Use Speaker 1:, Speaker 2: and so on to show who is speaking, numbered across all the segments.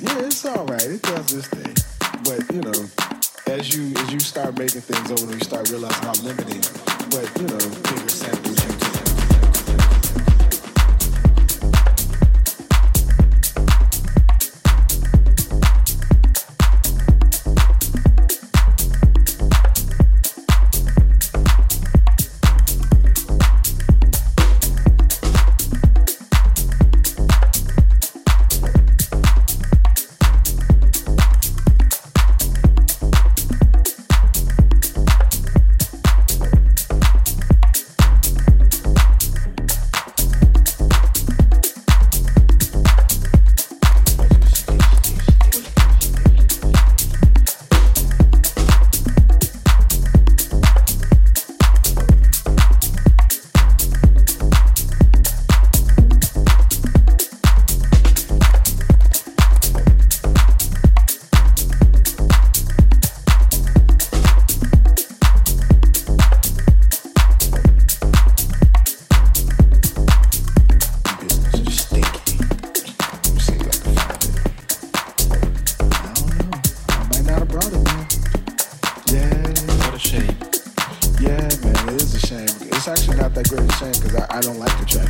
Speaker 1: yeah, it's all right. It does this thing, but you know, as you as you start making things over, you start realizing how limited. But you know, bigger samples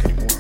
Speaker 1: anymore.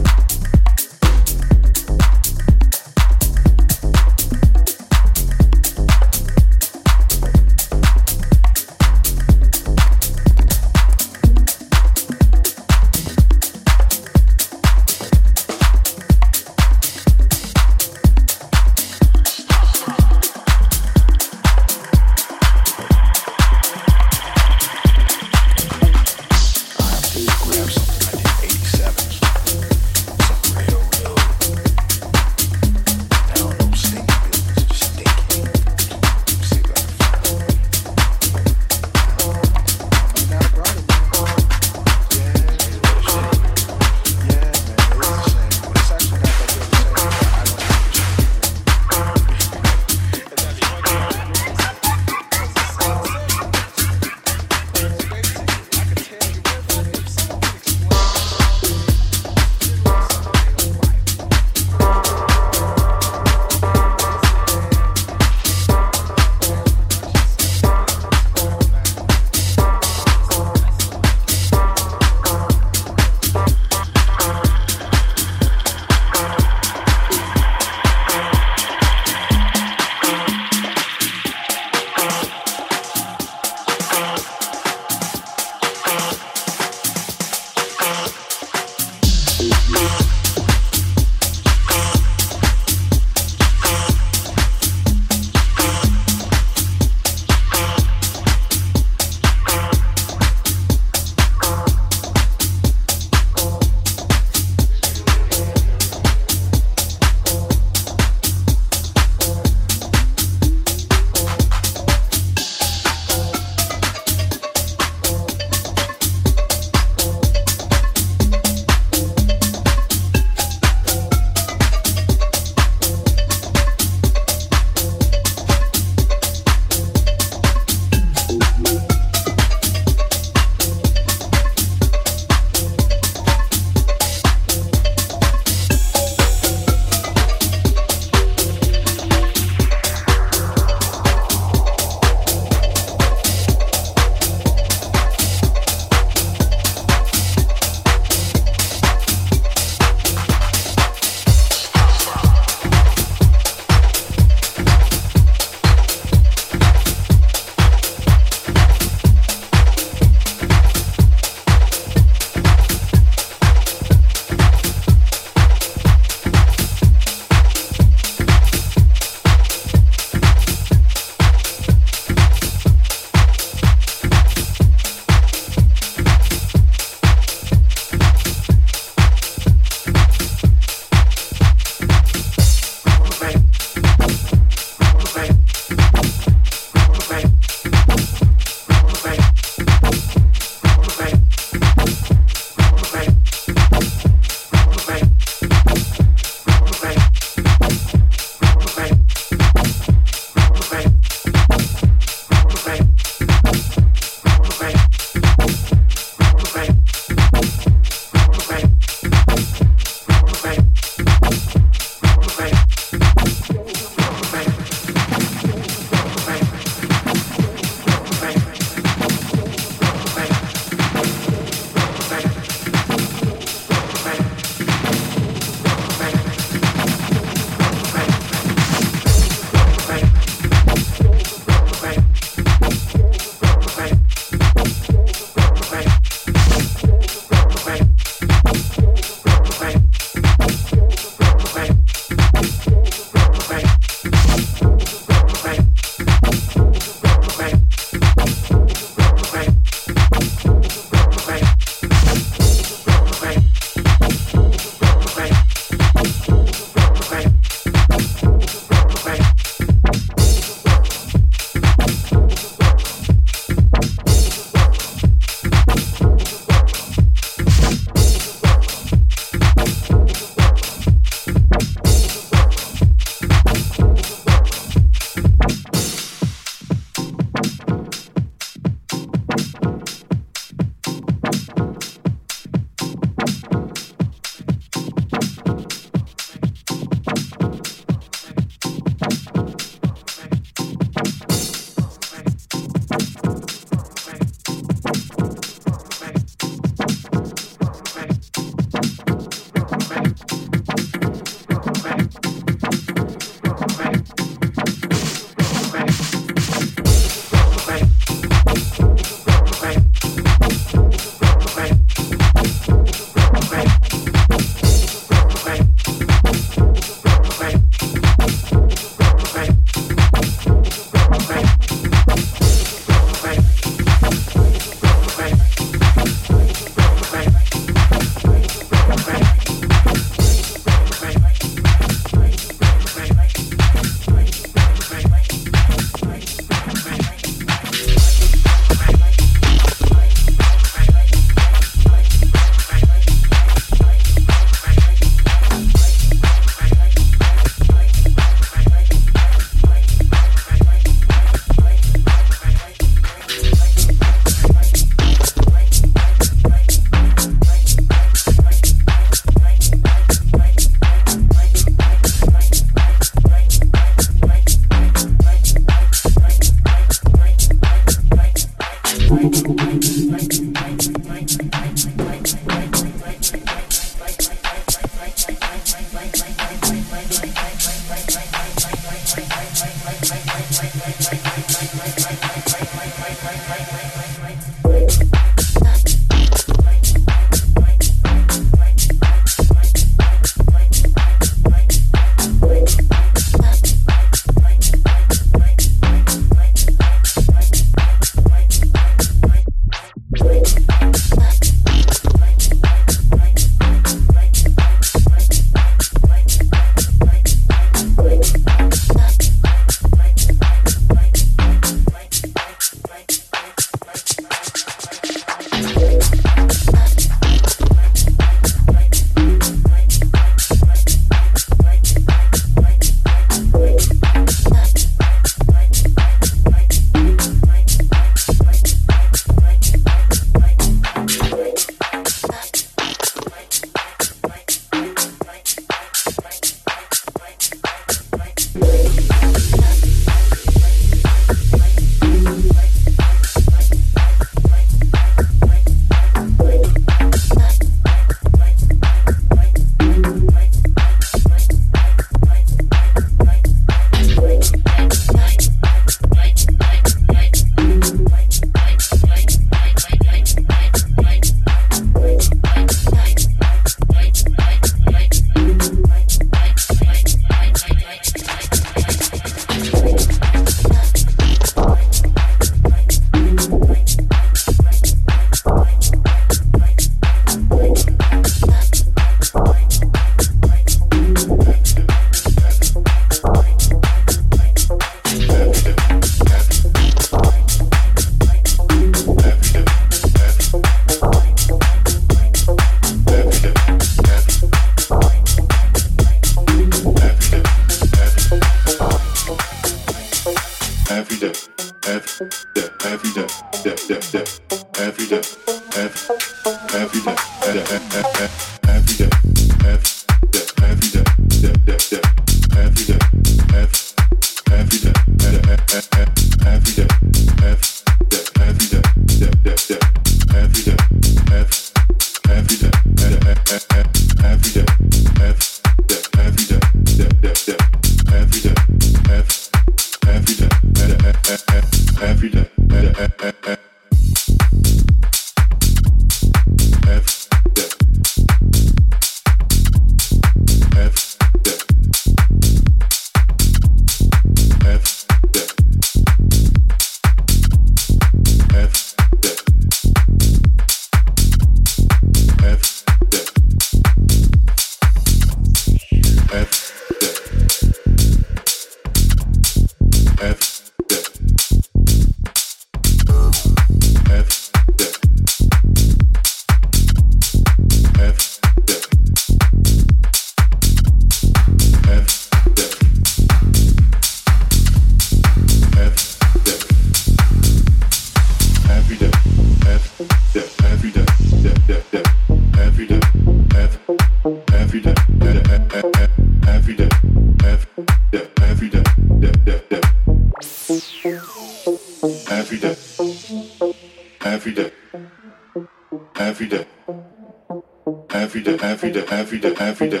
Speaker 1: Every day.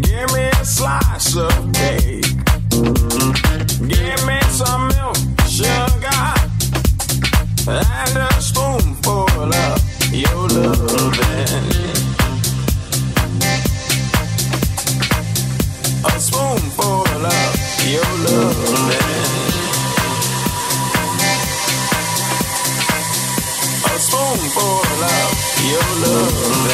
Speaker 1: Give me a slice of cake. Give me some milk, sugar,
Speaker 2: and a
Speaker 1: spoonful of your loving. A spoonful of your loving. A spoonful of
Speaker 2: your loving.